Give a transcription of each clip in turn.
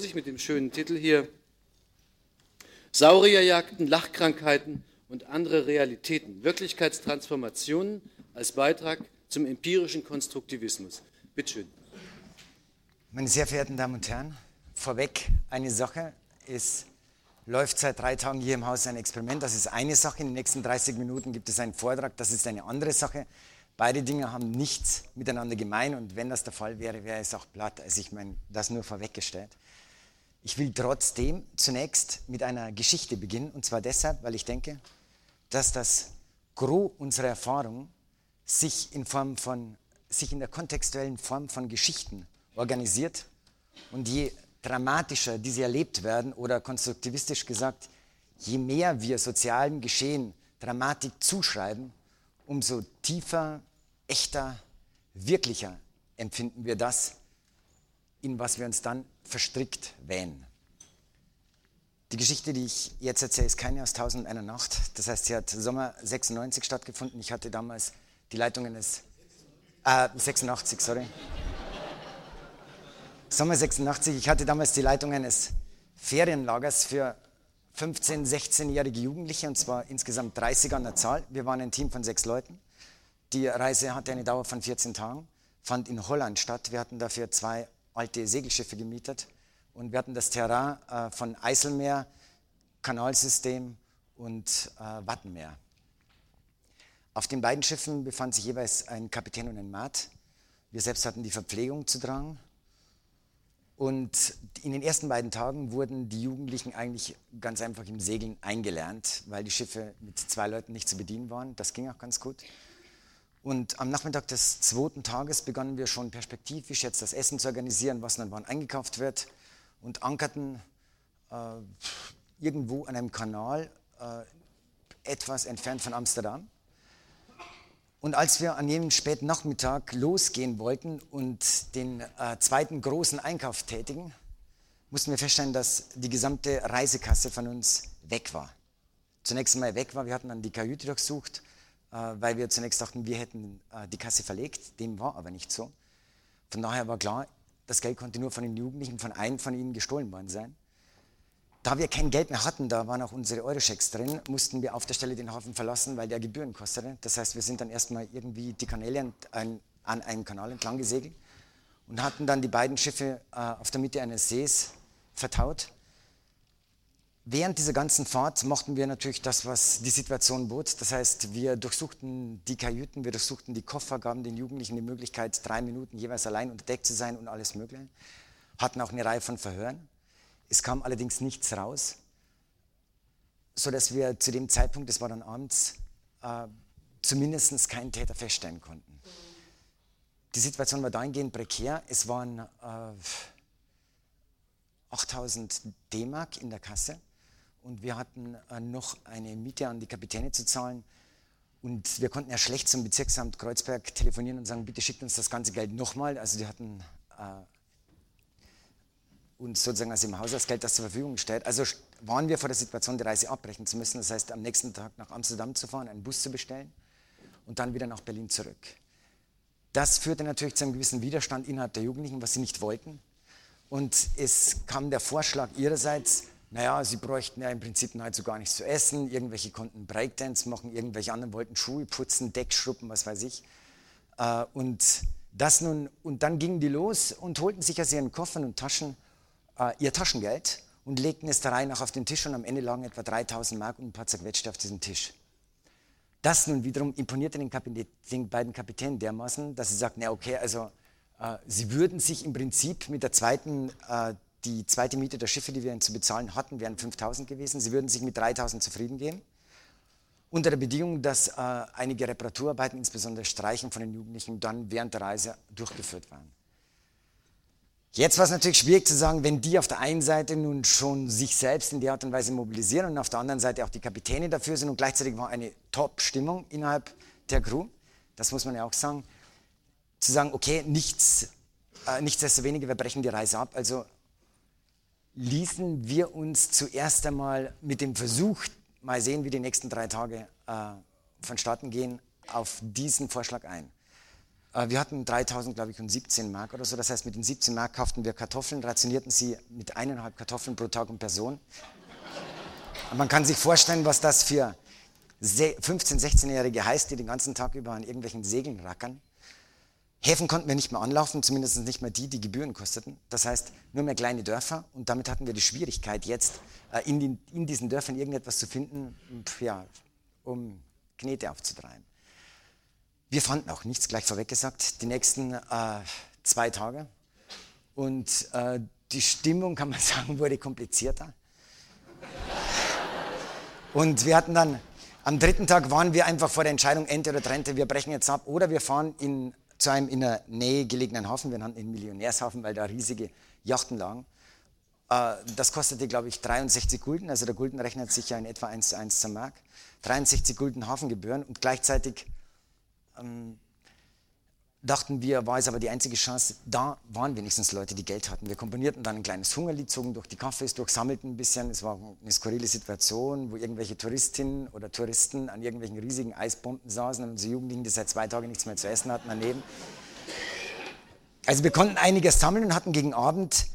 Vorsicht mit dem schönen Titel hier. Saurierjagden, Lachkrankheiten und andere Realitäten. Wirklichkeitstransformationen als Beitrag zum empirischen Konstruktivismus. Bitte schön. Meine sehr verehrten Damen und Herren, vorweg eine Sache. Es läuft seit drei Tagen hier im Haus ein Experiment. Das ist eine Sache. In den nächsten 30 Minuten gibt es einen Vortrag. Das ist eine andere Sache. Beide Dinge haben nichts miteinander gemein und wenn das der Fall wäre, wäre es auch platt. Also ich meine, das nur vorweggestellt. Ich will trotzdem zunächst mit einer Geschichte beginnen und zwar deshalb, weil ich denke, dass das Gros unserer Erfahrung sich in Form von, sich in der kontextuellen Form von Geschichten organisiert. Und je dramatischer diese erlebt werden oder konstruktivistisch gesagt, je mehr wir sozialen Geschehen Dramatik zuschreiben, umso tiefer echter, wirklicher empfinden wir das, in was wir uns dann verstrickt wähnen. Die Geschichte, die ich jetzt erzähle, ist keine aus Tausend einer Nacht. Das heißt, sie hat Sommer 96 stattgefunden. Ich hatte damals die Leitung eines... Äh, 86, sorry. Sommer 86. Ich hatte damals die Leitung eines Ferienlagers für 15-, 16-jährige Jugendliche, und zwar insgesamt 30 an der Zahl. Wir waren ein Team von sechs Leuten. Die Reise hatte eine Dauer von 14 Tagen, fand in Holland statt. Wir hatten dafür zwei alte Segelschiffe gemietet und wir hatten das Terrain äh, von Eiselmeer, Kanalsystem und äh, Wattenmeer. Auf den beiden Schiffen befand sich jeweils ein Kapitän und ein Mat. Wir selbst hatten die Verpflegung zu tragen. Und in den ersten beiden Tagen wurden die Jugendlichen eigentlich ganz einfach im Segeln eingelernt, weil die Schiffe mit zwei Leuten nicht zu bedienen waren. Das ging auch ganz gut. Und am Nachmittag des zweiten Tages begannen wir schon perspektivisch jetzt das Essen zu organisieren, was dann wann eingekauft wird und ankerten äh, irgendwo an einem Kanal äh, etwas entfernt von Amsterdam. Und als wir an jenem späten Nachmittag losgehen wollten und den äh, zweiten großen Einkauf tätigen, mussten wir feststellen, dass die gesamte Reisekasse von uns weg war. Zunächst einmal weg war, wir hatten dann die Kajüte durchsucht weil wir zunächst dachten, wir hätten äh, die Kasse verlegt. Dem war aber nicht so. Von daher war klar, das Geld konnte nur von den Jugendlichen, von einem von ihnen gestohlen worden sein. Da wir kein Geld mehr hatten, da waren auch unsere Eurochecks drin, mussten wir auf der Stelle den Hafen verlassen, weil der Gebühren kostete. Das heißt, wir sind dann erstmal irgendwie die Kanäle an, an einem Kanal entlang gesegelt und hatten dann die beiden Schiffe äh, auf der Mitte eines Sees vertaut Während dieser ganzen Fahrt machten wir natürlich das, was die Situation bot. Das heißt, wir durchsuchten die Kajüten, wir durchsuchten die Koffer, gaben den Jugendlichen die Möglichkeit, drei Minuten jeweils allein unter Deck zu sein und alles Mögliche. Hatten auch eine Reihe von Verhören. Es kam allerdings nichts raus, sodass wir zu dem Zeitpunkt, das war dann abends, äh, zumindest keinen Täter feststellen konnten. Die Situation war dahingehend prekär. Es waren äh, 8000 D-Mark in der Kasse und wir hatten äh, noch eine Miete an die Kapitäne zu zahlen. Und wir konnten ja schlecht zum Bezirksamt Kreuzberg telefonieren und sagen, bitte schickt uns das ganze Geld nochmal. Also die hatten äh, uns sozusagen aus dem Haushaltsgeld das zur Verfügung gestellt. Also waren wir vor der Situation, die Reise abbrechen zu müssen. Das heißt, am nächsten Tag nach Amsterdam zu fahren, einen Bus zu bestellen und dann wieder nach Berlin zurück. Das führte natürlich zu einem gewissen Widerstand innerhalb der Jugendlichen, was sie nicht wollten. Und es kam der Vorschlag ihrerseits, naja, sie bräuchten ja im Prinzip nahezu gar nichts zu essen. Irgendwelche konnten Breakdance machen, irgendwelche anderen wollten Schuhe putzen, Deckschruppen, was weiß ich. Äh, und, das nun, und dann gingen die los und holten sich aus ihren Koffern und Taschen äh, ihr Taschengeld und legten es der Reihe nach auf den Tisch und am Ende lagen etwa 3000 Mark und ein paar zerquetschte auf diesem Tisch. Das nun wiederum imponierte den, Kapitän, den beiden Kapitänen dermaßen, dass sie sagten, ja okay, also äh, sie würden sich im Prinzip mit der zweiten äh, die zweite Miete der Schiffe, die wir zu bezahlen hatten, wären 5000 gewesen. Sie würden sich mit 3000 zufrieden geben. Unter der Bedingung, dass äh, einige Reparaturarbeiten, insbesondere Streichen von den Jugendlichen, dann während der Reise durchgeführt waren. Jetzt war es natürlich schwierig zu sagen, wenn die auf der einen Seite nun schon sich selbst in der Art und Weise mobilisieren und auf der anderen Seite auch die Kapitäne dafür sind und gleichzeitig war eine Top-Stimmung innerhalb der Crew, das muss man ja auch sagen, zu sagen, okay, nichts, äh, nichtsdestoweniger, wir brechen die Reise ab, also ließen wir uns zuerst einmal mit dem Versuch, mal sehen, wie die nächsten drei Tage äh, vonstatten gehen, auf diesen Vorschlag ein. Äh, wir hatten 3000, glaube ich, und 17 Mark oder so. Das heißt, mit den 17 Mark kauften wir Kartoffeln, rationierten sie mit eineinhalb Kartoffeln pro Tag und Person. Und man kann sich vorstellen, was das für 15-, 16-Jährige heißt, die den ganzen Tag über an irgendwelchen Segeln rackern. Häfen konnten wir nicht mehr anlaufen, zumindest nicht mehr die, die Gebühren kosteten. Das heißt, nur mehr kleine Dörfer. Und damit hatten wir die Schwierigkeit, jetzt äh, in, den, in diesen Dörfern irgendetwas zu finden, ja, um Knete aufzutreiben. Wir fanden auch nichts, gleich vorweg gesagt, die nächsten äh, zwei Tage. Und äh, die Stimmung, kann man sagen, wurde komplizierter. Und wir hatten dann, am dritten Tag waren wir einfach vor der Entscheidung, Ente oder Trente, wir brechen jetzt ab oder wir fahren in zu einem in der Nähe gelegenen Hafen. Wir nannten ihn Millionärshafen, weil da riesige Yachten lagen. Äh, das kostete, glaube ich, 63 Gulden. Also der Gulden rechnet sich ja in etwa 1 zu 1 zur Mark. 63 Gulden Hafengebühren und gleichzeitig ähm, dachten wir, war es aber die einzige Chance, da waren wenigstens Leute, die Geld hatten. Wir komponierten dann ein kleines Hungerlied, zogen durch die Cafés durch, sammelten ein bisschen. Es war eine skurrile Situation, wo irgendwelche Touristinnen oder Touristen an irgendwelchen riesigen Eisbomben saßen und unsere Jugendlichen, die seit zwei Tagen nichts mehr zu essen hatten, daneben. Also wir konnten einiges sammeln und hatten gegen Abend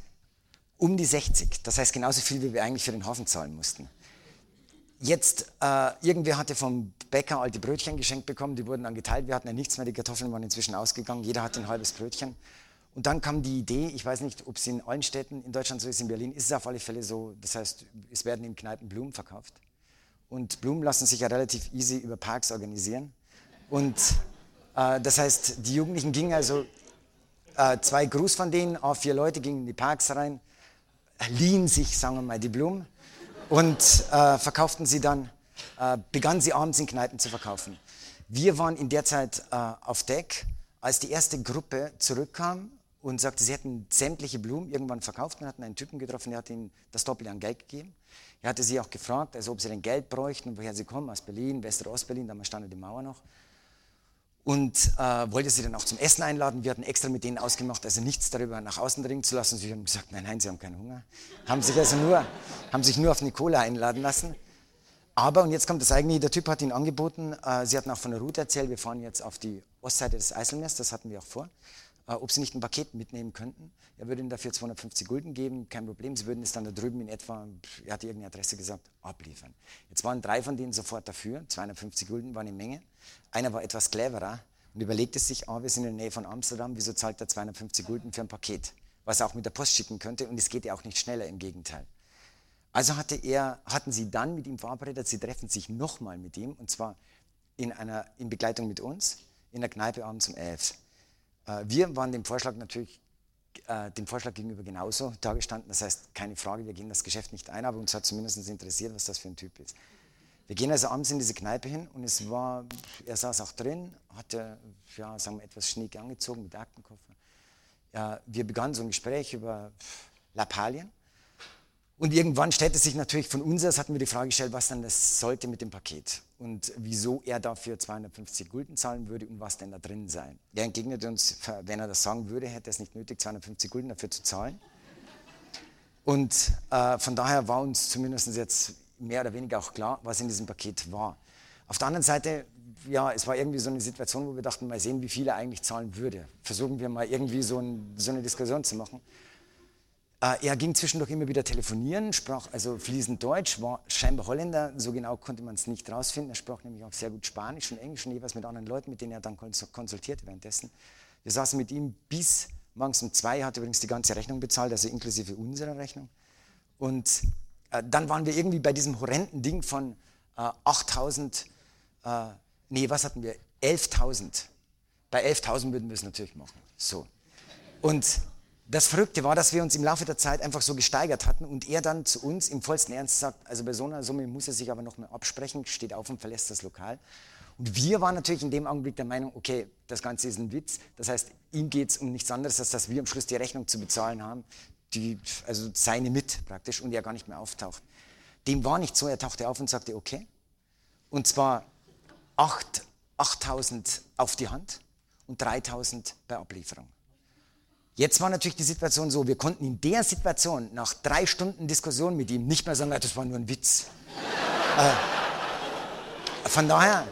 um die 60. Das heißt genauso viel, wie wir eigentlich für den Hafen zahlen mussten. Jetzt, äh, irgendwer hatte vom Bäcker alte Brötchen geschenkt bekommen, die wurden dann geteilt. Wir hatten ja nichts mehr, die Kartoffeln waren inzwischen ausgegangen, jeder hatte ein halbes Brötchen. Und dann kam die Idee, ich weiß nicht, ob es in allen Städten in Deutschland so ist, in Berlin ist es auf alle Fälle so, das heißt, es werden in Kneipen Blumen verkauft. Und Blumen lassen sich ja relativ easy über Parks organisieren. Und äh, das heißt, die Jugendlichen gingen also, äh, zwei Gruß von denen, auch vier Leute gingen in die Parks rein, liehen sich, sagen wir mal, die Blumen und äh, verkauften sie dann, äh, begannen sie abends in Kneipen zu verkaufen. Wir waren in der Zeit äh, auf Deck, als die erste Gruppe zurückkam und sagte, sie hätten sämtliche Blumen irgendwann verkauft und hatten einen Typen getroffen, der hat ihnen das Doppelte an Geld gegeben. Er hatte sie auch gefragt, also ob sie denn Geld bräuchten woher sie kommen, aus Berlin, West- oder Ostberlin, damals stand die Mauer noch und äh, wollte sie dann auch zum Essen einladen. Wir hatten extra mit denen ausgemacht, also nichts darüber nach außen dringen zu lassen. Sie haben gesagt, nein, nein, sie haben keinen Hunger. Haben sich also nur, haben sich nur auf eine Cola einladen lassen. Aber, und jetzt kommt das eigentliche, der Typ hat ihnen angeboten, äh, sie hatten auch von der Route erzählt, wir fahren jetzt auf die Ostseite des Eiselmeers, das hatten wir auch vor, ob sie nicht ein Paket mitnehmen könnten. Er würde ihnen dafür 250 Gulden geben, kein Problem, sie würden es dann da drüben in etwa, er hatte irgendeine Adresse gesagt, abliefern. Jetzt waren drei von denen sofort dafür, 250 Gulden war eine Menge. Einer war etwas cleverer und überlegte sich, ah, wir sind in der Nähe von Amsterdam, wieso zahlt er 250 Gulden für ein Paket, was er auch mit der Post schicken könnte und es geht ja auch nicht schneller, im Gegenteil. Also hatte er, hatten sie dann mit ihm verabredet, sie treffen sich nochmal mit ihm und zwar in, einer, in Begleitung mit uns in der Kneipe abends um 11. Äh, wir waren dem Vorschlag natürlich äh, dem Vorschlag gegenüber genauso dargestanden. Das heißt, keine Frage, wir gehen das Geschäft nicht ein, aber uns hat zumindest interessiert, was das für ein Typ ist. Wir gehen also abends in diese Kneipe hin und es war, er saß auch drin, hatte, ja, sagen wir, etwas schniek angezogen mit Aktenkoffer. Ja, wir begannen so ein Gespräch über Lappalien. Und irgendwann stellte sich natürlich von uns aus, hatten wir die Frage gestellt, was dann das sollte mit dem Paket und wieso er dafür 250 Gulden zahlen würde und was denn da drin sei. Er entgegnete uns, wenn er das sagen würde, hätte er es nicht nötig, 250 Gulden dafür zu zahlen. Und äh, von daher war uns zumindest jetzt mehr oder weniger auch klar, was in diesem Paket war. Auf der anderen Seite, ja, es war irgendwie so eine Situation, wo wir dachten, mal sehen, wie viel er eigentlich zahlen würde. Versuchen wir mal irgendwie so, ein, so eine Diskussion zu machen. Äh, er ging zwischendurch immer wieder telefonieren, sprach also fließend Deutsch, war scheinbar Holländer, so genau konnte man es nicht rausfinden. Er sprach nämlich auch sehr gut Spanisch und Englisch und jeweils mit anderen Leuten, mit denen er dann konsultierte währenddessen. Wir saßen mit ihm bis morgens um zwei, er hat übrigens die ganze Rechnung bezahlt, also inklusive unserer Rechnung. Und äh, dann waren wir irgendwie bei diesem horrenden Ding von äh, 8000, äh, nee, was hatten wir? 11.000. Bei 11.000 würden wir es natürlich machen. So. Und das Verrückte war, dass wir uns im Laufe der Zeit einfach so gesteigert hatten und er dann zu uns im vollsten Ernst sagt, also bei so einer Summe muss er sich aber noch mal absprechen, steht auf und verlässt das Lokal. Und wir waren natürlich in dem Augenblick der Meinung, okay, das Ganze ist ein Witz. Das heißt, ihm geht es um nichts anderes, als dass wir am Schluss die Rechnung zu bezahlen haben die, also seine mit praktisch und er gar nicht mehr auftaucht. Dem war nicht so, er tauchte auf und sagte, okay. Und zwar 8, 8000 auf die Hand und 3000 bei Ablieferung. Jetzt war natürlich die Situation so, wir konnten in der Situation nach drei Stunden Diskussion mit ihm nicht mehr sagen, das war nur ein Witz. äh, von daher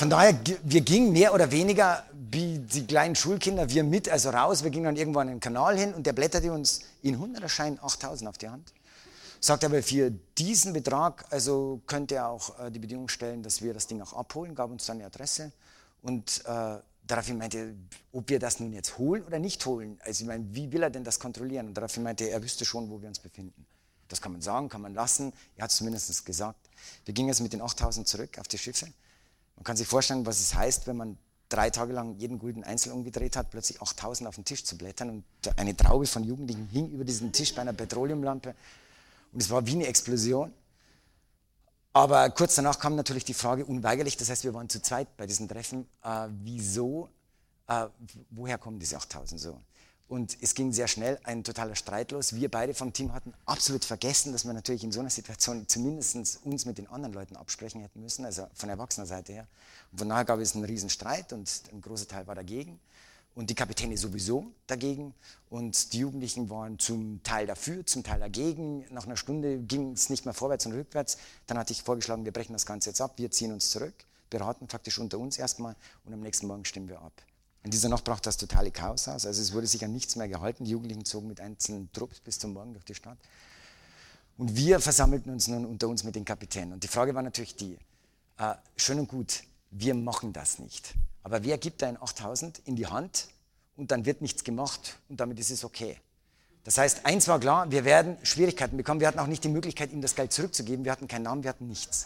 von daher, wir gingen mehr oder weniger wie die kleinen Schulkinder, wir mit, also raus. Wir gingen dann irgendwann in den Kanal hin und der blätterte uns in 100er Schein 8000 auf die Hand. Sagt aber, für diesen Betrag, also könnte er auch äh, die Bedingung stellen, dass wir das Ding auch abholen, gab uns dann eine Adresse und äh, daraufhin meinte er, ob wir das nun jetzt holen oder nicht holen. Also ich meine, wie will er denn das kontrollieren? Und daraufhin meinte er, er wüsste schon, wo wir uns befinden. Das kann man sagen, kann man lassen. Er hat es zumindest gesagt. Wir gingen jetzt mit den 8000 zurück auf die Schiffe. Man kann sich vorstellen, was es heißt, wenn man drei Tage lang jeden guten einzeln umgedreht hat, plötzlich 8000 auf den Tisch zu blättern und eine Traube von Jugendlichen hing über diesen Tisch bei einer Petroleumlampe und es war wie eine Explosion. Aber kurz danach kam natürlich die Frage unweigerlich, das heißt, wir waren zu zweit bei diesem Treffen, äh, wieso, äh, woher kommen diese 8000 so? Und es ging sehr schnell, ein totaler Streit los. Wir beide vom Team hatten absolut vergessen, dass wir natürlich in so einer Situation zumindest uns mit den anderen Leuten absprechen hätten müssen, also von erwachsener Seite her. Und von daher gab es einen riesen Streit und ein großer Teil war dagegen. Und die Kapitäne sowieso dagegen. Und die Jugendlichen waren zum Teil dafür, zum Teil dagegen. Nach einer Stunde ging es nicht mehr vorwärts und rückwärts. Dann hatte ich vorgeschlagen, wir brechen das Ganze jetzt ab, wir ziehen uns zurück, beraten faktisch unter uns erstmal und am nächsten Morgen stimmen wir ab. In dieser Nacht brach das totale Chaos aus. Also es wurde sich an nichts mehr gehalten. Die Jugendlichen zogen mit einzelnen Trupps bis zum Morgen durch die Stadt. Und wir versammelten uns nun unter uns mit den Kapitänen. Und die Frage war natürlich die, äh, schön und gut, wir machen das nicht. Aber wer gibt ein 8000 in die Hand und dann wird nichts gemacht und damit ist es okay. Das heißt, eins war klar, wir werden Schwierigkeiten bekommen. Wir hatten auch nicht die Möglichkeit, ihm das Geld zurückzugeben. Wir hatten keinen Namen, wir hatten nichts.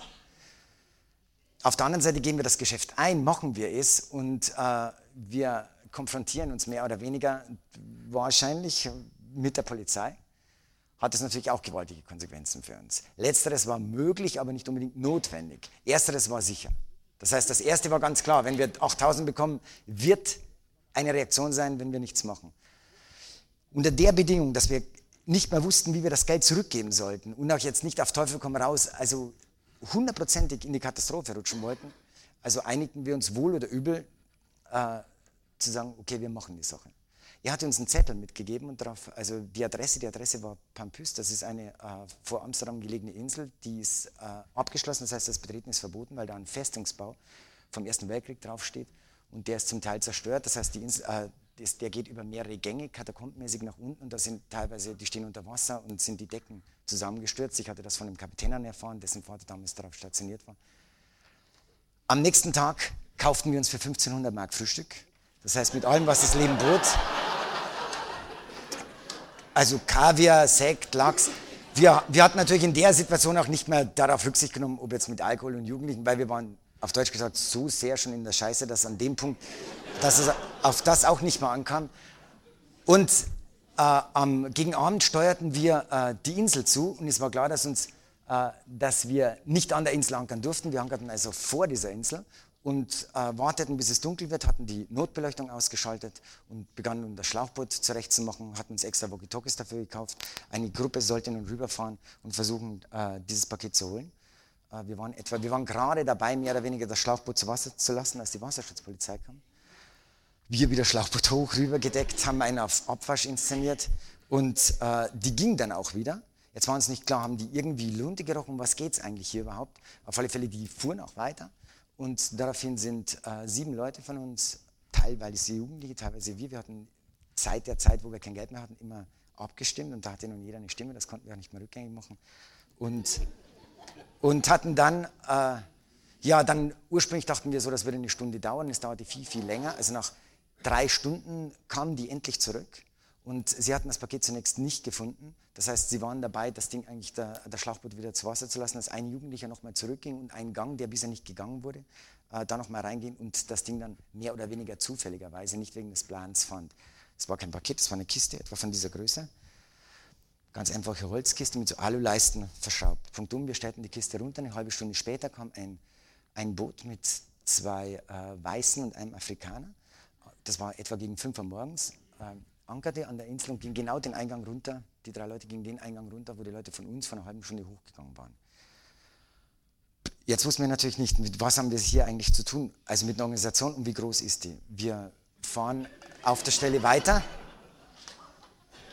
Auf der anderen Seite gehen wir das Geschäft ein, machen wir es und äh, wir konfrontieren uns mehr oder weniger wahrscheinlich mit der Polizei. Hat es natürlich auch gewaltige Konsequenzen für uns. Letzteres war möglich, aber nicht unbedingt notwendig. Ersteres war sicher. Das heißt, das erste war ganz klar, wenn wir 8000 bekommen, wird eine Reaktion sein, wenn wir nichts machen. Unter der Bedingung, dass wir nicht mehr wussten, wie wir das Geld zurückgeben sollten und auch jetzt nicht auf Teufel komm raus, also hundertprozentig in die Katastrophe rutschen wollten, also einigten wir uns wohl oder übel äh, zu sagen, okay, wir machen die Sache. Er hatte uns einen Zettel mitgegeben und darauf, also die Adresse, die Adresse war Pampus, das ist eine äh, vor Amsterdam gelegene Insel, die ist äh, abgeschlossen, das heißt, das Betreten ist verboten, weil da ein Festungsbau vom Ersten Weltkrieg draufsteht und der ist zum Teil zerstört, das heißt, die Insel, äh, das, der geht über mehrere Gänge, katakombmäßig nach unten und da sind teilweise, die stehen unter Wasser und sind die Decken zusammengestürzt. Ich hatte das von dem Kapitän erfahren, dessen Vater damals darauf stationiert war. Am nächsten Tag kauften wir uns für 1500 Mark Frühstück. Das heißt, mit allem, was das Leben bot. Also Kaviar, Sekt, Lachs. Wir, wir hatten natürlich in der Situation auch nicht mehr darauf Rücksicht genommen, ob jetzt mit Alkohol und Jugendlichen, weil wir waren auf Deutsch gesagt so sehr schon in der Scheiße, dass an dem Punkt dass es auf das auch nicht mehr ankam. Und äh, am, gegen Abend steuerten wir äh, die Insel zu und es war klar, dass, uns, äh, dass wir nicht an der Insel ankern durften. Wir ankerten also vor dieser Insel und äh, warteten, bis es dunkel wird, hatten die Notbeleuchtung ausgeschaltet und begannen nun das Schlauchboot zurechtzumachen, hatten uns extra Walkie-Talkies dafür gekauft. Eine Gruppe sollte nun rüberfahren und versuchen, äh, dieses Paket zu holen. Äh, wir waren, etwa, wir waren gerade dabei, mehr oder weniger das Schlauchboot zu Wasser zu lassen, als die Wasserschutzpolizei kam. Wir wieder Schlauchboot hoch, rüber gedeckt, haben einen auf Abwasch inszeniert und äh, die ging dann auch wieder. Jetzt war uns nicht klar, haben die irgendwie Lunte gerochen, was geht es eigentlich hier überhaupt? Auf alle Fälle, die fuhren auch weiter und daraufhin sind äh, sieben Leute von uns, teilweise Jugendliche, teilweise wir, wir hatten seit der Zeit, wo wir kein Geld mehr hatten, immer abgestimmt und da hatte nun jeder eine Stimme, das konnten wir auch nicht mehr rückgängig machen. Und, und hatten dann, äh, ja, dann ursprünglich dachten wir so, das würde eine Stunde dauern, es dauerte viel, viel länger. Also nach drei Stunden kamen die endlich zurück und sie hatten das Paket zunächst nicht gefunden. Das heißt, sie waren dabei, das Ding eigentlich, der, der Schlauchboot wieder zu Wasser zu lassen, dass ein Jugendlicher nochmal zurückging und ein Gang, der bisher nicht gegangen wurde, äh, da nochmal reingehen und das Ding dann mehr oder weniger zufälligerweise, nicht wegen des Plans fand. Es war kein Paket, es war eine Kiste, etwa von dieser Größe. Ganz einfache Holzkiste mit so Aluleisten verschraubt. Punkt um, wir stellten die Kiste runter. Eine halbe Stunde später kam ein, ein Boot mit zwei äh, Weißen und einem Afrikaner das war etwa gegen 5 Uhr morgens, äh, ankerte an der Insel und ging genau den Eingang runter. Die drei Leute gingen den Eingang runter, wo die Leute von uns vor einer halben Stunde hochgegangen waren. Jetzt wussten wir natürlich nicht, mit was haben wir hier eigentlich zu tun, also mit einer Organisation und wie groß ist die. Wir fahren auf der Stelle weiter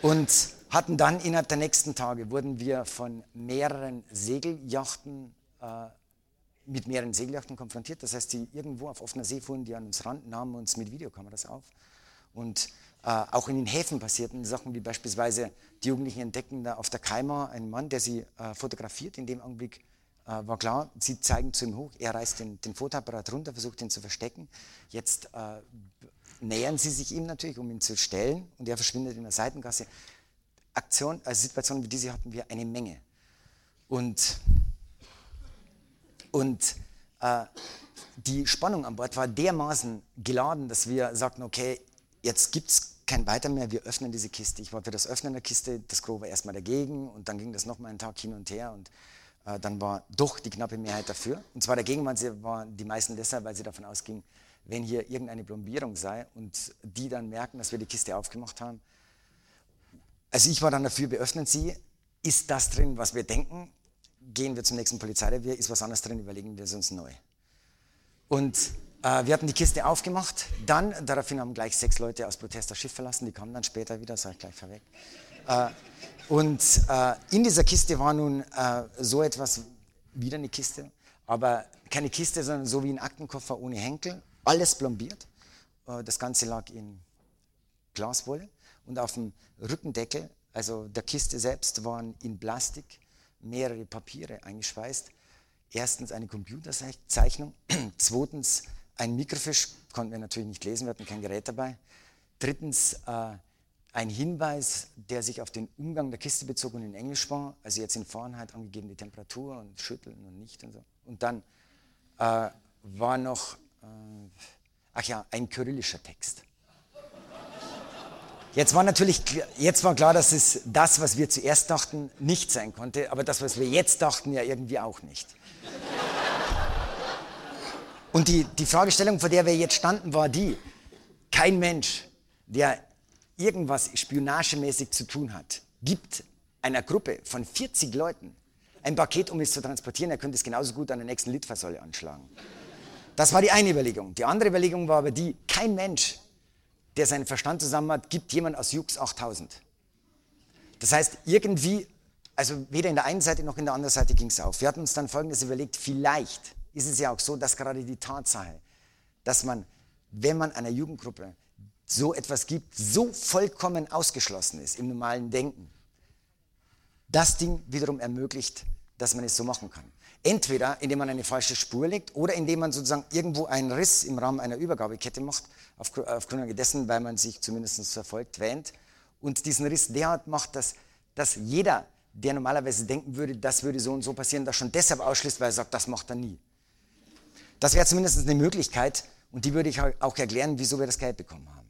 und hatten dann innerhalb der nächsten Tage, wurden wir von mehreren Segeljachten äh, mit mehreren Segelyachten konfrontiert. Das heißt, die irgendwo auf offener See fuhren, die an uns ran, nahmen uns mit Videokameras auf. Und auch in den Häfen passierten Sachen, wie beispielsweise die Jugendlichen entdeckten da auf der Kaima einen Mann, der sie äh, fotografiert. In dem Augenblick äh, war klar, sie zeigen zu ihm hoch, er reißt den, den Fotoapparat runter, versucht ihn zu verstecken. Jetzt äh, nähern sie sich ihm natürlich, um ihn zu stellen und er verschwindet in der Seitengasse. Aktion, also Situationen wie diese hatten wir eine Menge. Und, und äh, die Spannung an Bord war dermaßen geladen, dass wir sagten, okay, jetzt gibt es kein Weiter mehr, wir öffnen diese Kiste. Ich war für das Öffnen der Kiste, das Gros war erstmal dagegen und dann ging das nochmal einen Tag hin und her und äh, dann war doch die knappe Mehrheit dafür. Und zwar dagegen waren, sie, waren die meisten deshalb, weil sie davon ausgingen, wenn hier irgendeine Plombierung sei und die dann merken, dass wir die Kiste aufgemacht haben. Also ich war dann dafür, wir öffnen sie. Ist das drin, was wir denken? Gehen wir zum nächsten Polizeirevier. Ist was anderes drin, überlegen wir es uns neu. Und wir hatten die Kiste aufgemacht. Dann, daraufhin haben gleich sechs Leute aus Protest das Schiff verlassen. Die kamen dann später wieder, sage ich gleich vorweg. Äh, und äh, in dieser Kiste war nun äh, so etwas, wieder eine Kiste, aber keine Kiste, sondern so wie ein Aktenkoffer ohne Henkel, alles plombiert. Äh, das Ganze lag in Glaswolle und auf dem Rückendeckel, also der Kiste selbst, waren in Plastik mehrere Papiere eingeschweißt. Erstens eine Computerzeichnung, zweitens ein Mikrofisch, konnten wir natürlich nicht lesen, wir hatten kein Gerät dabei. Drittens äh, ein Hinweis, der sich auf den Umgang der Kiste bezog und in Englisch war, also jetzt in Fahrenheit angegeben die Temperatur und Schütteln und nicht und so. Und dann äh, war noch, äh, ach ja, ein kyrillischer Text. Jetzt war natürlich, jetzt war klar, dass es das, was wir zuerst dachten, nicht sein konnte, aber das, was wir jetzt dachten, ja irgendwie auch nicht. Und die, die Fragestellung, vor der wir jetzt standen, war die, kein Mensch, der irgendwas spionagemäßig zu tun hat, gibt einer Gruppe von 40 Leuten ein Paket, um es zu transportieren. Er könnte es genauso gut an der nächsten Litfaßsäule anschlagen. Das war die eine Überlegung. Die andere Überlegung war aber die, kein Mensch, der seinen Verstand zusammen hat, gibt jemand aus Jux 8000. Das heißt, irgendwie, also weder in der einen Seite noch in der anderen Seite ging es auf. Wir hatten uns dann Folgendes überlegt, vielleicht ist es ja auch so, dass gerade die Tatsache, dass man, wenn man einer Jugendgruppe so etwas gibt, so vollkommen ausgeschlossen ist im normalen Denken, das Ding wiederum ermöglicht, dass man es so machen kann. Entweder indem man eine falsche Spur legt oder indem man sozusagen irgendwo einen Riss im Rahmen einer Übergabekette macht, aufgrund dessen, weil man sich zumindest verfolgt wähnt und diesen Riss derart macht, dass, dass jeder, der normalerweise denken würde, das würde so und so passieren, das schon deshalb ausschließt, weil er sagt, das macht er nie. Das wäre zumindest eine Möglichkeit und die würde ich auch erklären, wieso wir das Geld bekommen haben.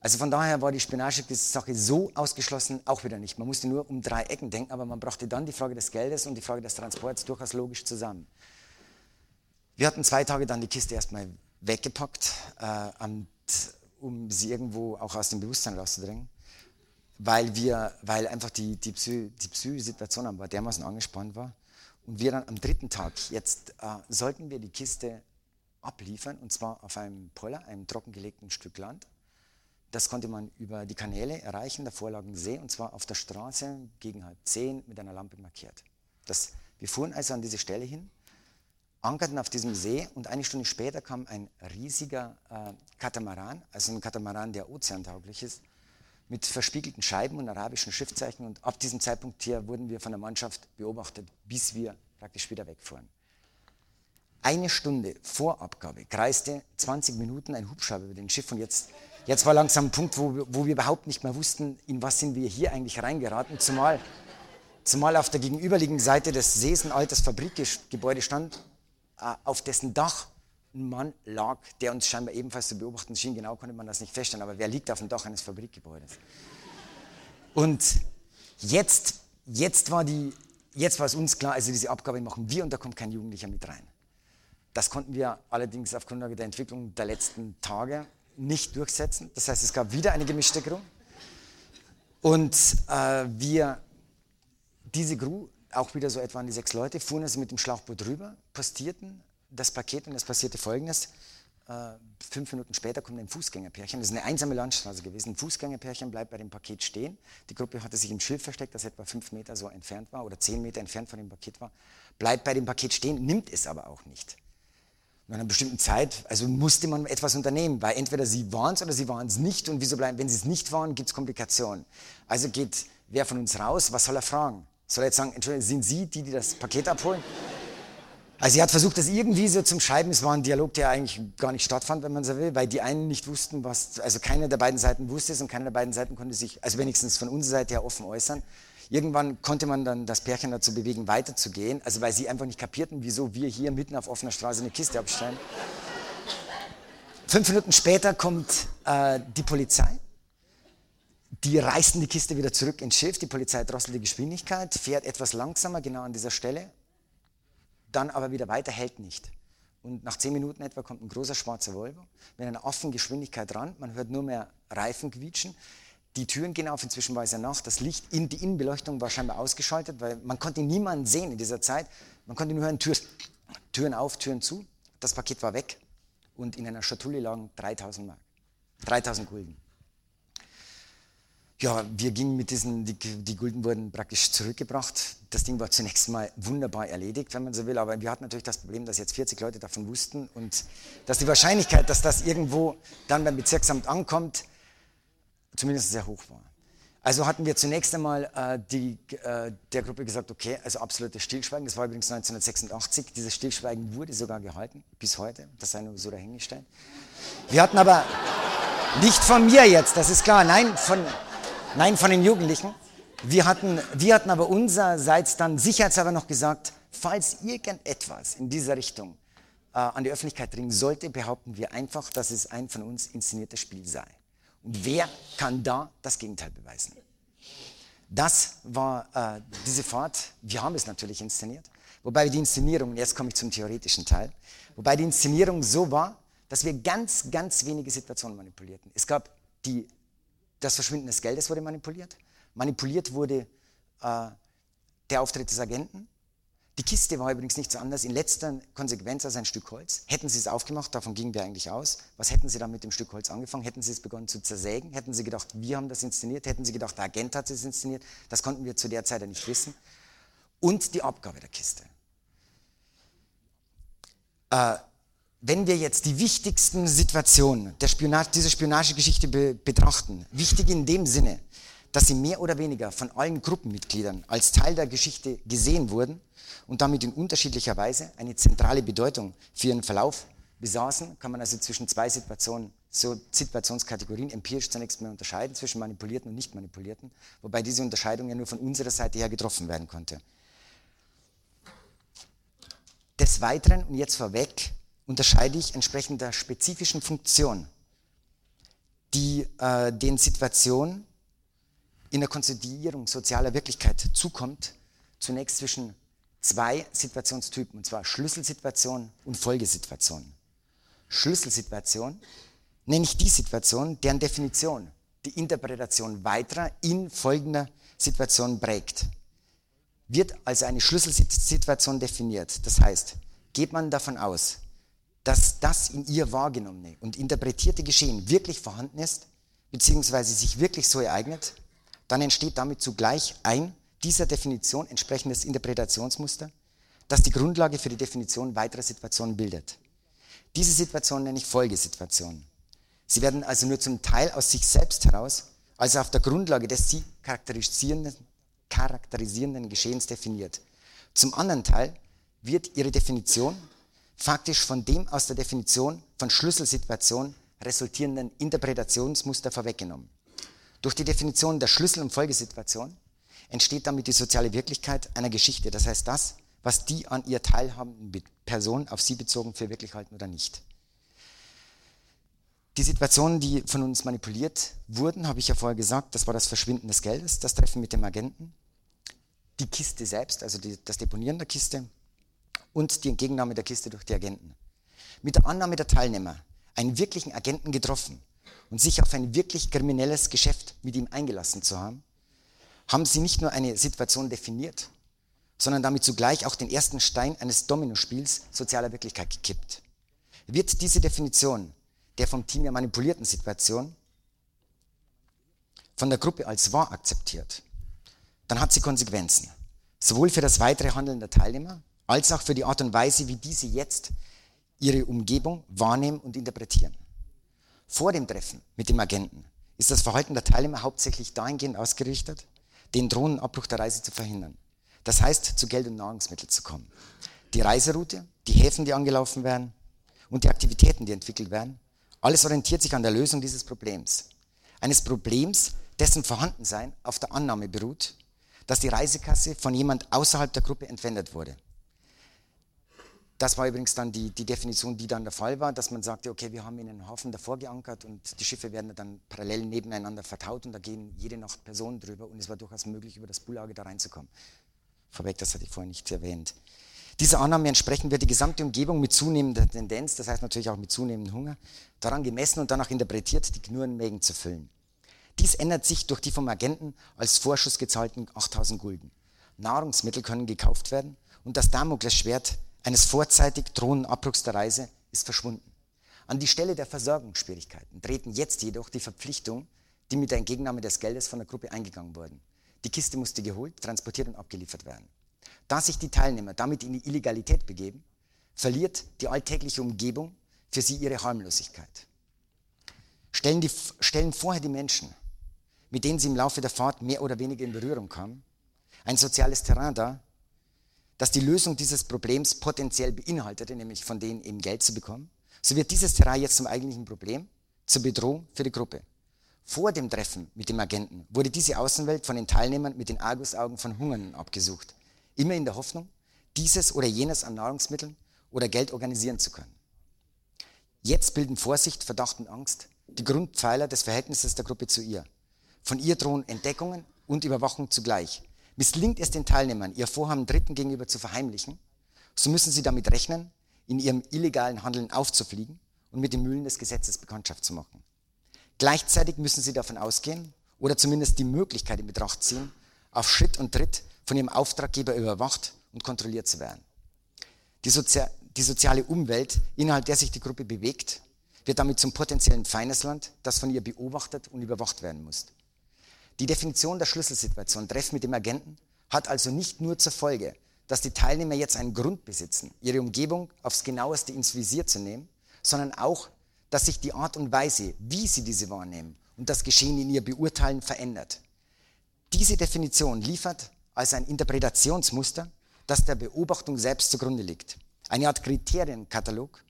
Also von daher war die Spionage-Sache so ausgeschlossen auch wieder nicht. Man musste nur um drei Ecken denken, aber man brachte dann die Frage des Geldes und die Frage des Transports durchaus logisch zusammen. Wir hatten zwei Tage dann die Kiste erstmal weggepackt, äh, um sie irgendwo auch aus dem Bewusstsein rauszudrängen, weil, wir, weil einfach die, die, Psy, die Psy-Situation am dermaßen angespannt war. Und wir dann am dritten Tag, jetzt äh, sollten wir die Kiste abliefern, und zwar auf einem Poller, einem trockengelegten Stück Land. Das konnte man über die Kanäle erreichen, davor lag ein See, und zwar auf der Straße gegen halb zehn mit einer Lampe markiert. Das, wir fuhren also an diese Stelle hin, ankerten auf diesem See und eine Stunde später kam ein riesiger äh, Katamaran, also ein Katamaran, der ozeantauglich ist, mit verspiegelten Scheiben und arabischen Schriftzeichen. Und ab diesem Zeitpunkt hier wurden wir von der Mannschaft beobachtet, bis wir praktisch wieder wegfuhren. Eine Stunde vor Abgabe kreiste 20 Minuten ein Hubschrauber über dem Schiff und jetzt Jetzt war langsam ein Punkt, wo, wo wir überhaupt nicht mehr wussten, in was sind wir hier eigentlich reingeraten. Zumal, zumal auf der gegenüberliegenden Seite des Sees ein altes Fabrikgebäude stand, äh, auf dessen Dach ein Mann lag, der uns scheinbar ebenfalls zu beobachten schien. Genau konnte man das nicht feststellen, aber wer liegt auf dem Dach eines Fabrikgebäudes? Und jetzt, jetzt, war die, jetzt war es uns klar, also diese Abgabe machen wir und da kommt kein Jugendlicher mit rein. Das konnten wir allerdings auf Grundlage der Entwicklung der letzten Tage nicht durchsetzen. Das heißt, es gab wieder eine gemischte Crew. Und äh, wir, diese Crew, auch wieder so etwa an die sechs Leute, fuhren also mit dem Schlauchboot rüber, postierten das Paket und es passierte folgendes. Äh, fünf Minuten später kommt ein Fußgängerpärchen. Das ist eine einsame Landstraße gewesen. Ein Fußgängerpärchen bleibt bei dem Paket stehen. Die Gruppe hatte sich im Schild versteckt, das etwa fünf Meter so entfernt war oder zehn Meter entfernt von dem Paket war. Bleibt bei dem Paket stehen, nimmt es aber auch nicht. Nach einer bestimmten Zeit, also musste man etwas unternehmen, weil entweder sie waren es oder sie waren es nicht. Und wieso bleiben, wenn sie es nicht waren, gibt es Komplikationen. Also geht wer von uns raus, was soll er fragen? Soll er jetzt sagen, Entschuldigung, sind Sie die, die das Paket abholen? Also sie hat versucht, das irgendwie so zum Schreiben. Es war ein Dialog, der eigentlich gar nicht stattfand, wenn man so will, weil die einen nicht wussten, was, also keine der beiden Seiten wusste es und keine der beiden Seiten konnte sich, also wenigstens von unserer Seite her offen äußern. Irgendwann konnte man dann das Pärchen dazu bewegen, weiterzugehen, also weil sie einfach nicht kapierten, wieso wir hier mitten auf offener Straße eine Kiste abstellen. Fünf Minuten später kommt äh, die Polizei. Die reißen die Kiste wieder zurück ins Schiff. Die Polizei drosselt die Geschwindigkeit, fährt etwas langsamer, genau an dieser Stelle, dann aber wieder weiter, hält nicht. Und nach zehn Minuten etwa kommt ein großer schwarzer Volvo mit einer offenen Geschwindigkeit ran. Man hört nur mehr Reifen quietschen. Die Türen gehen auf, inzwischen weiß er nach. Das Licht in die Innenbeleuchtung war scheinbar ausgeschaltet, weil man konnte niemanden sehen in dieser Zeit. Man konnte nur hören, Tür, Türen auf, Türen zu. Das Paket war weg und in einer Schatulle lagen 3000 Mark. 3000 Gulden. Ja, wir gingen mit diesen, die, die Gulden wurden praktisch zurückgebracht. Das Ding war zunächst mal wunderbar erledigt, wenn man so will, aber wir hatten natürlich das Problem, dass jetzt 40 Leute davon wussten und dass die Wahrscheinlichkeit, dass das irgendwo dann beim Bezirksamt ankommt, zumindest sehr hoch war. Also hatten wir zunächst einmal äh, die, äh, der Gruppe gesagt, okay, also absolutes Stillschweigen. Das war übrigens 1986. Dieses Stillschweigen wurde sogar gehalten, bis heute. Das sei nur so dahingestellt. Wir hatten aber nicht von mir jetzt, das ist klar, nein, von, nein, von den Jugendlichen. Wir hatten, wir hatten aber unsererseits dann sicherheitshalber noch gesagt, falls irgendetwas in dieser Richtung äh, an die Öffentlichkeit dringen sollte, behaupten wir einfach, dass es ein von uns inszeniertes Spiel sei. Wer kann da das Gegenteil beweisen? Das war äh, diese Fahrt. Wir haben es natürlich inszeniert. Wobei die Inszenierung, jetzt komme ich zum theoretischen Teil, wobei die Inszenierung so war, dass wir ganz, ganz wenige Situationen manipulierten. Es gab die, das Verschwinden des Geldes wurde manipuliert. Manipuliert wurde äh, der Auftritt des Agenten. Die Kiste war übrigens nichts anderes, in letzter Konsequenz als ein Stück Holz. Hätten Sie es aufgemacht, davon gingen wir eigentlich aus, was hätten Sie dann mit dem Stück Holz angefangen? Hätten Sie es begonnen zu zersägen? Hätten Sie gedacht, wir haben das inszeniert? Hätten Sie gedacht, der Agent hat es inszeniert? Das konnten wir zu der Zeit ja nicht wissen. Und die Abgabe der Kiste. Äh, wenn wir jetzt die wichtigsten Situationen der Spionage, dieser Spionagegeschichte be betrachten, wichtig in dem Sinne, dass sie mehr oder weniger von allen Gruppenmitgliedern als Teil der Geschichte gesehen wurden und damit in unterschiedlicher Weise eine zentrale Bedeutung für ihren Verlauf besaßen, kann man also zwischen zwei Situationen, so Situationskategorien empirisch zunächst mal unterscheiden, zwischen manipulierten und nicht manipulierten, wobei diese Unterscheidung ja nur von unserer Seite her getroffen werden konnte. Des Weiteren, und jetzt vorweg, unterscheide ich entsprechend der spezifischen Funktion, die äh, den Situationen in der Konstituierung sozialer Wirklichkeit zukommt, zunächst zwischen zwei Situationstypen, und zwar Schlüsselsituation und Folgesituation. Schlüsselsituation nenne ich die Situation, deren Definition die Interpretation weiterer in folgender Situation prägt. Wird also eine Schlüsselsituation definiert. Das heißt, geht man davon aus, dass das in ihr wahrgenommene und interpretierte Geschehen wirklich vorhanden ist, beziehungsweise sich wirklich so ereignet, dann entsteht damit zugleich ein dieser Definition entsprechendes Interpretationsmuster, das die Grundlage für die Definition weiterer Situationen bildet. Diese Situationen nenne ich Folgesituationen. Sie werden also nur zum Teil aus sich selbst heraus, also auf der Grundlage des sie charakterisierenden, charakterisierenden Geschehens definiert. Zum anderen Teil wird ihre Definition faktisch von dem aus der Definition von Schlüsselsituation resultierenden Interpretationsmuster vorweggenommen. Durch die Definition der Schlüssel- und Folgesituation entsteht damit die soziale Wirklichkeit einer Geschichte. Das heißt das, was die an ihr teilhabenden Personen auf sie bezogen für wirklich halten oder nicht. Die Situationen, die von uns manipuliert wurden, habe ich ja vorher gesagt, das war das Verschwinden des Geldes, das Treffen mit dem Agenten, die Kiste selbst, also die, das Deponieren der Kiste und die Entgegennahme der Kiste durch die Agenten. Mit der Annahme der Teilnehmer, einen wirklichen Agenten getroffen und sich auf ein wirklich kriminelles Geschäft mit ihm eingelassen zu haben, haben sie nicht nur eine Situation definiert, sondern damit zugleich auch den ersten Stein eines Dominospiels sozialer Wirklichkeit gekippt. Wird diese Definition der vom Team ja manipulierten Situation von der Gruppe als wahr akzeptiert, dann hat sie Konsequenzen. Sowohl für das weitere Handeln der Teilnehmer als auch für die Art und Weise, wie diese jetzt ihre Umgebung wahrnehmen und interpretieren. Vor dem Treffen mit dem Agenten ist das Verhalten der Teilnehmer hauptsächlich dahingehend ausgerichtet, den drohenden Abbruch der Reise zu verhindern. Das heißt, zu Geld und Nahrungsmitteln zu kommen. Die Reiseroute, die Häfen, die angelaufen werden und die Aktivitäten, die entwickelt werden, alles orientiert sich an der Lösung dieses Problems. Eines Problems, dessen Vorhandensein auf der Annahme beruht, dass die Reisekasse von jemand außerhalb der Gruppe entwendet wurde. Das war übrigens dann die, die, Definition, die dann der Fall war, dass man sagte, okay, wir haben in den Hafen davor geankert und die Schiffe werden dann parallel nebeneinander vertaut und da gehen jede Nacht Personen drüber und es war durchaus möglich, über das Bullauge da reinzukommen. Vorweg, das hatte ich vorhin nicht erwähnt. Dieser Annahme entsprechend wird die gesamte Umgebung mit zunehmender Tendenz, das heißt natürlich auch mit zunehmendem Hunger, daran gemessen und danach interpretiert, die Knurrenmägen zu füllen. Dies ändert sich durch die vom Agenten als Vorschuss gezahlten 8000 Gulden. Nahrungsmittel können gekauft werden und das Damoklesschwert eines vorzeitig drohenden Abbruchs der Reise ist verschwunden. An die Stelle der Versorgungsschwierigkeiten treten jetzt jedoch die Verpflichtungen, die mit der Entgegennahme des Geldes von der Gruppe eingegangen wurden. Die Kiste musste geholt, transportiert und abgeliefert werden. Da sich die Teilnehmer damit in die Illegalität begeben, verliert die alltägliche Umgebung für sie ihre Harmlosigkeit. Stellen, die, stellen vorher die Menschen, mit denen sie im Laufe der Fahrt mehr oder weniger in Berührung kamen, ein soziales Terrain dar, das die Lösung dieses Problems potenziell beinhaltete, nämlich von denen eben Geld zu bekommen, so wird dieses Terrain jetzt zum eigentlichen Problem, zur Bedrohung für die Gruppe. Vor dem Treffen mit dem Agenten wurde diese Außenwelt von den Teilnehmern mit den Argusaugen von Hungernden abgesucht, immer in der Hoffnung, dieses oder jenes an Nahrungsmitteln oder Geld organisieren zu können. Jetzt bilden Vorsicht, Verdacht und Angst die Grundpfeiler des Verhältnisses der Gruppe zu ihr. Von ihr drohen Entdeckungen und Überwachung zugleich. Misslingt es den Teilnehmern, ihr Vorhaben Dritten gegenüber zu verheimlichen, so müssen sie damit rechnen, in ihrem illegalen Handeln aufzufliegen und mit den Mühlen des Gesetzes Bekanntschaft zu machen. Gleichzeitig müssen sie davon ausgehen oder zumindest die Möglichkeit in Betracht ziehen, auf Schritt und Tritt von ihrem Auftraggeber überwacht und kontrolliert zu werden. Die, Sozi die soziale Umwelt, innerhalb der sich die Gruppe bewegt, wird damit zum potenziellen Feindesland, das von ihr beobachtet und überwacht werden muss. Die Definition der Schlüsselsituation, Treff mit dem Agenten, hat also nicht nur zur Folge, dass die Teilnehmer jetzt einen Grund besitzen, ihre Umgebung aufs genaueste ins Visier zu nehmen, sondern auch, dass sich die Art und Weise, wie sie diese wahrnehmen und das Geschehen in ihr beurteilen, verändert. Diese Definition liefert als ein Interpretationsmuster, das der Beobachtung selbst zugrunde liegt. Eine Art Kriterienkatalog,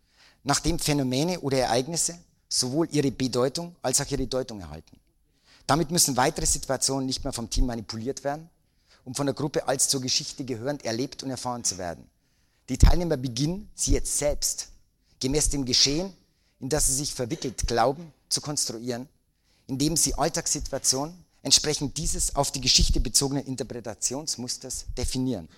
nach dem Phänomene oder Ereignisse sowohl ihre Bedeutung als auch ihre Deutung erhalten. Damit müssen weitere Situationen nicht mehr vom Team manipuliert werden, um von der Gruppe als zur Geschichte gehörend erlebt und erfahren zu werden. Die Teilnehmer beginnen, sie jetzt selbst, gemäß dem Geschehen, in das sie sich verwickelt glauben, zu konstruieren, indem sie Alltagssituationen entsprechend dieses auf die Geschichte bezogenen Interpretationsmusters definieren.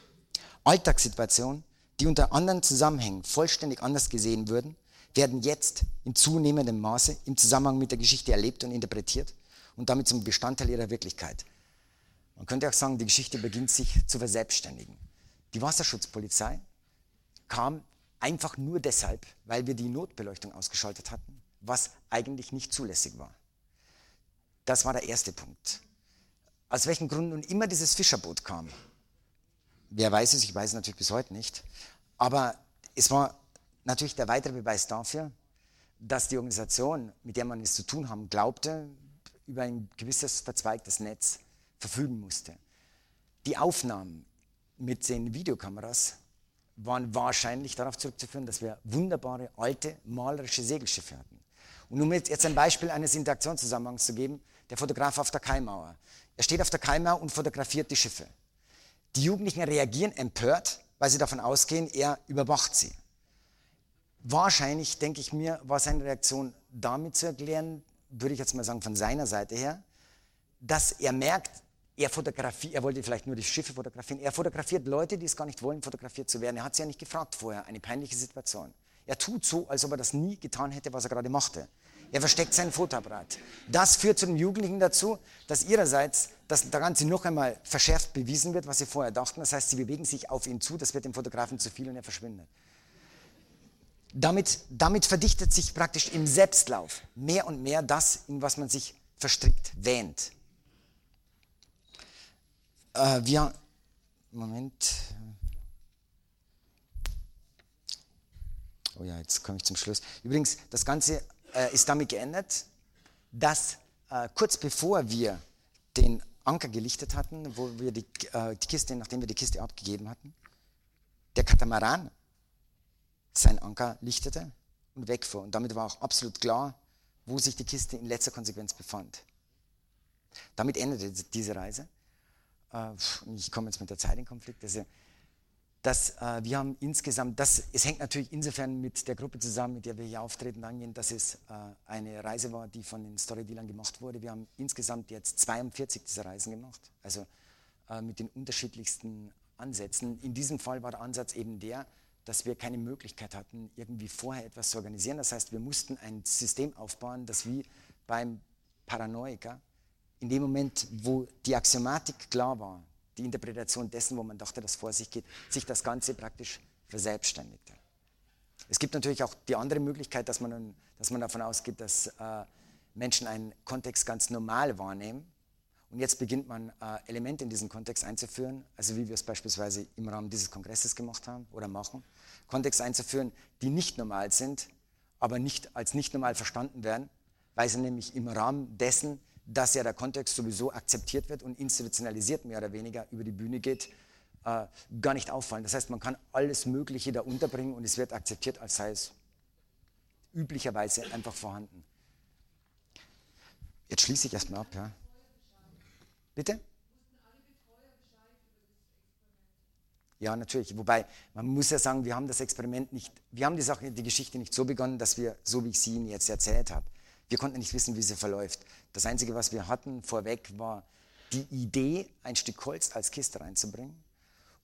Alltagssituationen, die unter anderen Zusammenhängen vollständig anders gesehen würden, werden jetzt in zunehmendem Maße im Zusammenhang mit der Geschichte erlebt und interpretiert und damit zum Bestandteil ihrer Wirklichkeit. Man könnte auch sagen, die Geschichte beginnt sich zu verselbstständigen. Die Wasserschutzpolizei kam einfach nur deshalb, weil wir die Notbeleuchtung ausgeschaltet hatten, was eigentlich nicht zulässig war. Das war der erste Punkt. Aus welchen Gründen nun immer dieses Fischerboot kam, wer weiß es, ich weiß es natürlich bis heute nicht, aber es war natürlich der weitere Beweis dafür, dass die Organisation, mit der man es zu tun haben glaubte, über ein gewisses verzweigtes Netz verfügen musste. Die Aufnahmen mit den Videokameras waren wahrscheinlich darauf zurückzuführen, dass wir wunderbare, alte, malerische Segelschiffe hatten. Und um jetzt ein Beispiel eines Interaktionszusammenhangs zu geben, der Fotograf auf der Kaimauer. Er steht auf der Kaimauer und fotografiert die Schiffe. Die Jugendlichen reagieren empört, weil sie davon ausgehen, er überwacht sie. Wahrscheinlich, denke ich mir, war seine Reaktion damit zu erklären, würde ich jetzt mal sagen, von seiner Seite her, dass er merkt, er fotografiert, er wollte vielleicht nur die Schiffe fotografieren, er fotografiert Leute, die es gar nicht wollen, fotografiert zu werden. Er hat sie ja nicht gefragt vorher, eine peinliche Situation. Er tut so, als ob er das nie getan hätte, was er gerade machte. Er versteckt seinen Fotoapparat. Das führt zu den Jugendlichen dazu, dass ihrerseits das Ganze noch einmal verschärft bewiesen wird, was sie vorher dachten. Das heißt, sie bewegen sich auf ihn zu, das wird dem Fotografen zu viel und er verschwindet. Damit, damit verdichtet sich praktisch im Selbstlauf mehr und mehr das, in was man sich verstrickt wähnt. Äh, wir, Moment. Oh ja, jetzt komme ich zum Schluss. Übrigens, das Ganze äh, ist damit geändert, dass äh, kurz bevor wir den Anker gelichtet hatten, wo wir die, äh, die Kiste, nachdem wir die Kiste abgegeben hatten, der Katamaran sein Anker lichtete und wegfuhr. Und damit war auch absolut klar, wo sich die Kiste in letzter Konsequenz befand. Damit endete diese Reise. Äh, ich komme jetzt mit der Zeit in Konflikt. Also, dass äh, wir haben insgesamt, das, es hängt natürlich insofern mit der Gruppe zusammen, mit der wir hier auftreten, angehen, dass es äh, eine Reise war, die von den Storydealern gemacht wurde. Wir haben insgesamt jetzt 42 dieser Reisen gemacht, also mit den unterschiedlichsten Ansätzen. In diesem Fall war der Ansatz eben der, dass wir keine Möglichkeit hatten, irgendwie vorher etwas zu organisieren. Das heißt, wir mussten ein System aufbauen, das wie beim Paranoiker in dem Moment, wo die Axiomatik klar war, die Interpretation dessen, wo man dachte, dass vor sich geht, sich das Ganze praktisch verselbstständigte. Es gibt natürlich auch die andere Möglichkeit, dass man, dass man davon ausgeht, dass äh, Menschen einen Kontext ganz normal wahrnehmen. Und jetzt beginnt man äh, Elemente in diesen Kontext einzuführen, also wie wir es beispielsweise im Rahmen dieses Kongresses gemacht haben oder machen, Kontext einzuführen, die nicht normal sind, aber nicht als nicht normal verstanden werden, weil sie nämlich im Rahmen dessen, dass ja der Kontext sowieso akzeptiert wird und institutionalisiert mehr oder weniger über die Bühne geht, äh, gar nicht auffallen. Das heißt, man kann alles Mögliche da unterbringen und es wird akzeptiert, als sei es üblicherweise einfach vorhanden. Jetzt schließe ich erstmal ab. Ja. Bitte? Ja, natürlich. Wobei, man muss ja sagen, wir haben das Experiment nicht, wir haben die Sache, die Geschichte nicht so begonnen, dass wir, so wie ich sie Ihnen jetzt erzählt habe, wir konnten nicht wissen, wie sie verläuft. Das Einzige, was wir hatten vorweg, war die Idee, ein Stück Holz als Kiste reinzubringen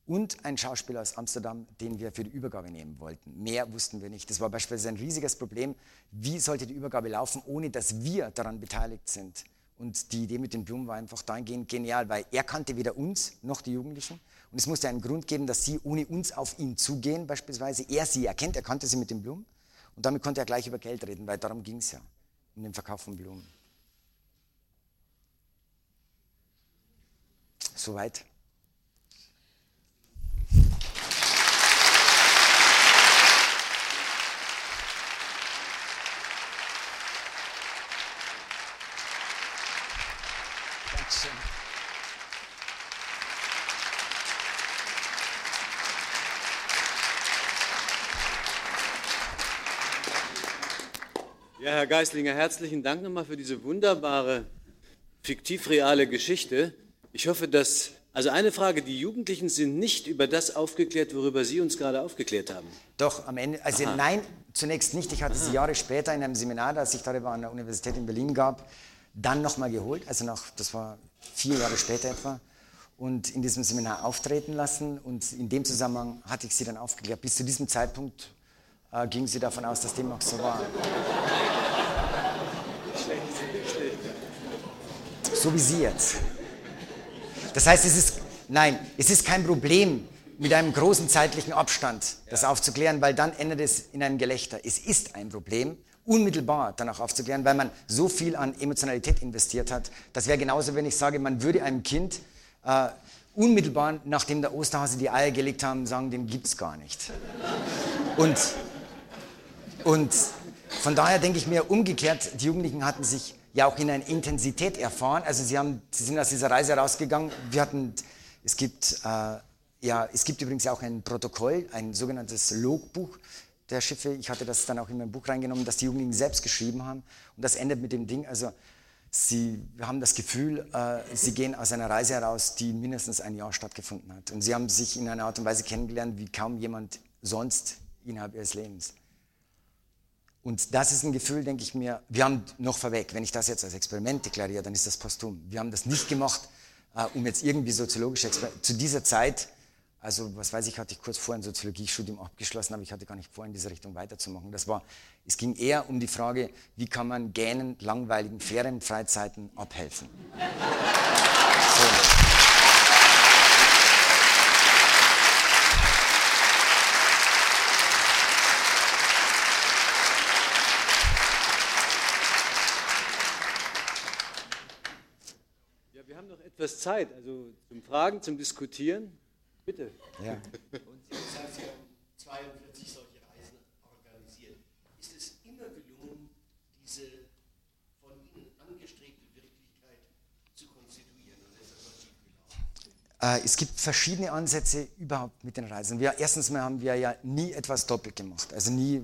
und einen Schauspieler aus Amsterdam, den wir für die Übergabe nehmen wollten. Mehr wussten wir nicht. Das war beispielsweise ein riesiges Problem. Wie sollte die Übergabe laufen, ohne dass wir daran beteiligt sind? Und die Idee mit den Blumen war einfach dahingehend genial, weil er kannte weder uns noch die Jugendlichen. Und es musste einen Grund geben, dass sie ohne uns auf ihn zugehen, beispielsweise. Er sie erkennt, er kannte sie mit den Blumen. Und damit konnte er gleich über Geld reden, weil darum ging es ja um den Verkauf von Blumen. Soweit. Ja, Herr Geislinger, herzlichen Dank nochmal für diese wunderbare, fiktiv-reale Geschichte. Ich hoffe, dass, also eine Frage, die Jugendlichen sind nicht über das aufgeklärt, worüber Sie uns gerade aufgeklärt haben. Doch, am Ende, also Aha. nein, zunächst nicht. Ich hatte Aha. sie Jahre später in einem Seminar, das ich darüber an der Universität in Berlin gab, dann nochmal geholt, also nach, das war vier Jahre später etwa und in diesem Seminar auftreten lassen. Und in dem Zusammenhang hatte ich sie dann aufgeklärt. Bis zu diesem Zeitpunkt äh, ging sie davon aus, dass dem auch so war. So wie Sie jetzt. Das heißt, es ist, nein, es ist kein Problem, mit einem großen zeitlichen Abstand das ja. aufzuklären, weil dann endet es in einem Gelächter. Es ist ein Problem, unmittelbar danach aufzuklären, weil man so viel an Emotionalität investiert hat. Das wäre genauso, wenn ich sage, man würde einem Kind äh, unmittelbar, nachdem der Osterhase die Eier gelegt haben, sagen, den gibt es gar nicht. Und und von daher denke ich mir umgekehrt, die Jugendlichen hatten sich ja auch in einer Intensität erfahren. Also sie, haben, sie sind aus dieser Reise rausgegangen. Wir hatten, es gibt, äh, ja, es gibt übrigens auch ein Protokoll, ein sogenanntes Logbuch der Schiffe. Ich hatte das dann auch in mein Buch reingenommen, das die Jugendlichen selbst geschrieben haben. Und das endet mit dem Ding, also sie haben das Gefühl, äh, sie gehen aus einer Reise heraus, die mindestens ein Jahr stattgefunden hat. Und sie haben sich in einer Art und Weise kennengelernt, wie kaum jemand sonst innerhalb ihres Lebens. Und das ist ein Gefühl, denke ich mir, wir haben noch vorweg, wenn ich das jetzt als Experiment deklariere, dann ist das posthum. Wir haben das nicht gemacht, äh, um jetzt irgendwie soziologische Experimente, zu dieser Zeit, also was weiß ich, hatte ich kurz vor ein Soziologiestudium abgeschlossen, aber ich hatte gar nicht vor, in diese Richtung weiterzumachen. Das war, es ging eher um die Frage, wie kann man gähnend langweiligen Ferienfreizeiten abhelfen. So. Zeit, also zum Fragen, zum Diskutieren. Bitte. Ja. Und Sie haben gesagt, Sie haben 42 solche Reisen organisiert. Ist es immer gelungen, diese von Ihnen angestrebte Wirklichkeit zu konstituieren? Oder ist das schiefgelaufen? Es gibt verschiedene Ansätze überhaupt mit den Reisen. Wir, erstens mal haben wir ja nie etwas doppelt gemacht. Also nie,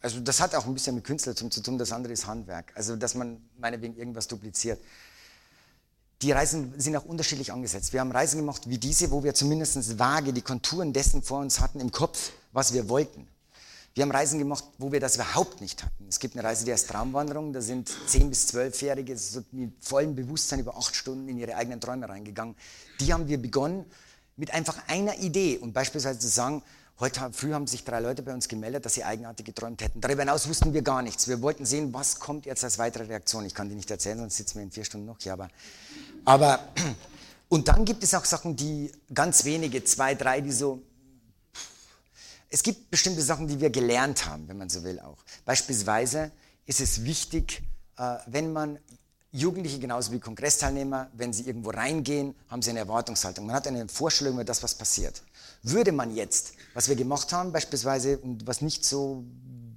also das hat auch ein bisschen mit Künstlertum zu tun, das andere ist Handwerk. Also dass man meinetwegen irgendwas dupliziert. Die Reisen sind auch unterschiedlich angesetzt. Wir haben Reisen gemacht wie diese, wo wir zumindest vage die Konturen dessen vor uns hatten im Kopf, was wir wollten. Wir haben Reisen gemacht, wo wir das überhaupt nicht hatten. Es gibt eine Reise, die heißt Traumwanderung. Da sind 10- bis 12-Jährige so mit vollem Bewusstsein über acht Stunden in ihre eigenen Träume reingegangen. Die haben wir begonnen mit einfach einer Idee und beispielsweise zu sagen, heute früh haben sich drei Leute bei uns gemeldet, dass sie eigenartig geträumt hätten. Darüber hinaus wussten wir gar nichts. Wir wollten sehen, was kommt jetzt als weitere Reaktion. Ich kann die nicht erzählen, sonst sitzen wir in vier Stunden noch hier. Aber, aber und dann gibt es auch Sachen, die ganz wenige, zwei, drei, die so es gibt bestimmte Sachen, die wir gelernt haben, wenn man so will auch. Beispielsweise ist es wichtig, äh, wenn man Jugendliche genauso wie Kongressteilnehmer, wenn sie irgendwo reingehen, haben sie eine Erwartungshaltung. Man hat eine Vorstellung über das, was passiert. Würde man jetzt, was wir gemacht haben beispielsweise und was nicht so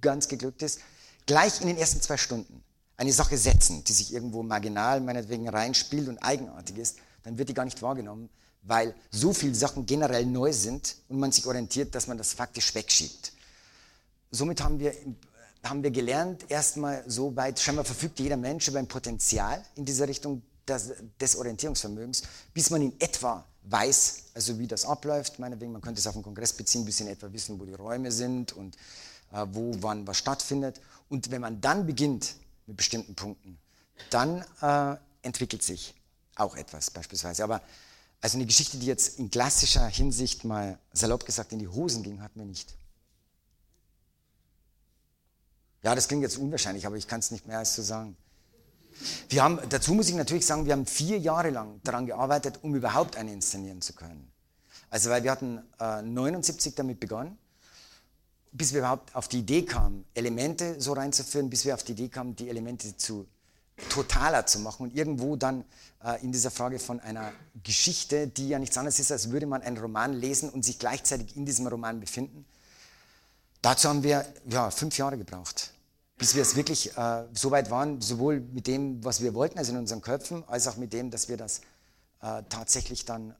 ganz geglückt ist, gleich in den ersten zwei Stunden eine Sache setzen, die sich irgendwo marginal meinetwegen reinspielt und eigenartig ist, dann wird die gar nicht wahrgenommen, weil so viele Sachen generell neu sind und man sich orientiert, dass man das faktisch wegschiebt. Somit haben wir, haben wir gelernt, erstmal so weit, scheinbar verfügt jeder Mensch über ein Potenzial in dieser Richtung des, des Orientierungsvermögens, bis man in etwa weiß, also wie das abläuft. Meinetwegen, man könnte es auf den Kongress beziehen, bis in etwa wissen, wo die Räume sind und äh, wo, wann was stattfindet. Und wenn man dann beginnt mit bestimmten Punkten, dann äh, entwickelt sich auch etwas beispielsweise. Aber also eine Geschichte, die jetzt in klassischer Hinsicht mal salopp gesagt in die Hosen ging, hatten wir nicht. Ja, das klingt jetzt unwahrscheinlich, aber ich kann es nicht mehr als so sagen. Wir haben, dazu muss ich natürlich sagen, wir haben vier Jahre lang daran gearbeitet, um überhaupt eine inszenieren zu können. Also weil wir hatten äh, 79 damit begonnen, bis wir überhaupt auf die Idee kamen, Elemente so reinzuführen, bis wir auf die Idee kamen, die Elemente zu totaler zu machen und irgendwo dann äh, in dieser Frage von einer Geschichte, die ja nichts anderes ist, als würde man einen Roman lesen und sich gleichzeitig in diesem Roman befinden. Dazu haben wir ja, fünf Jahre gebraucht, bis wir es wirklich äh, so weit waren, sowohl mit dem, was wir wollten, also in unseren Köpfen, als auch mit dem, dass wir das äh, tatsächlich dann äh,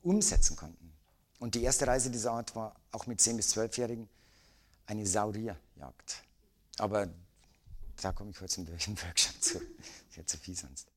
umsetzen konnten. Und die erste Reise dieser Art war auch mit 10- bis 12-Jährigen eine Saurierjagd. Aber da komme ich heute zum Workshop zu. Das ist ja zu viel sonst.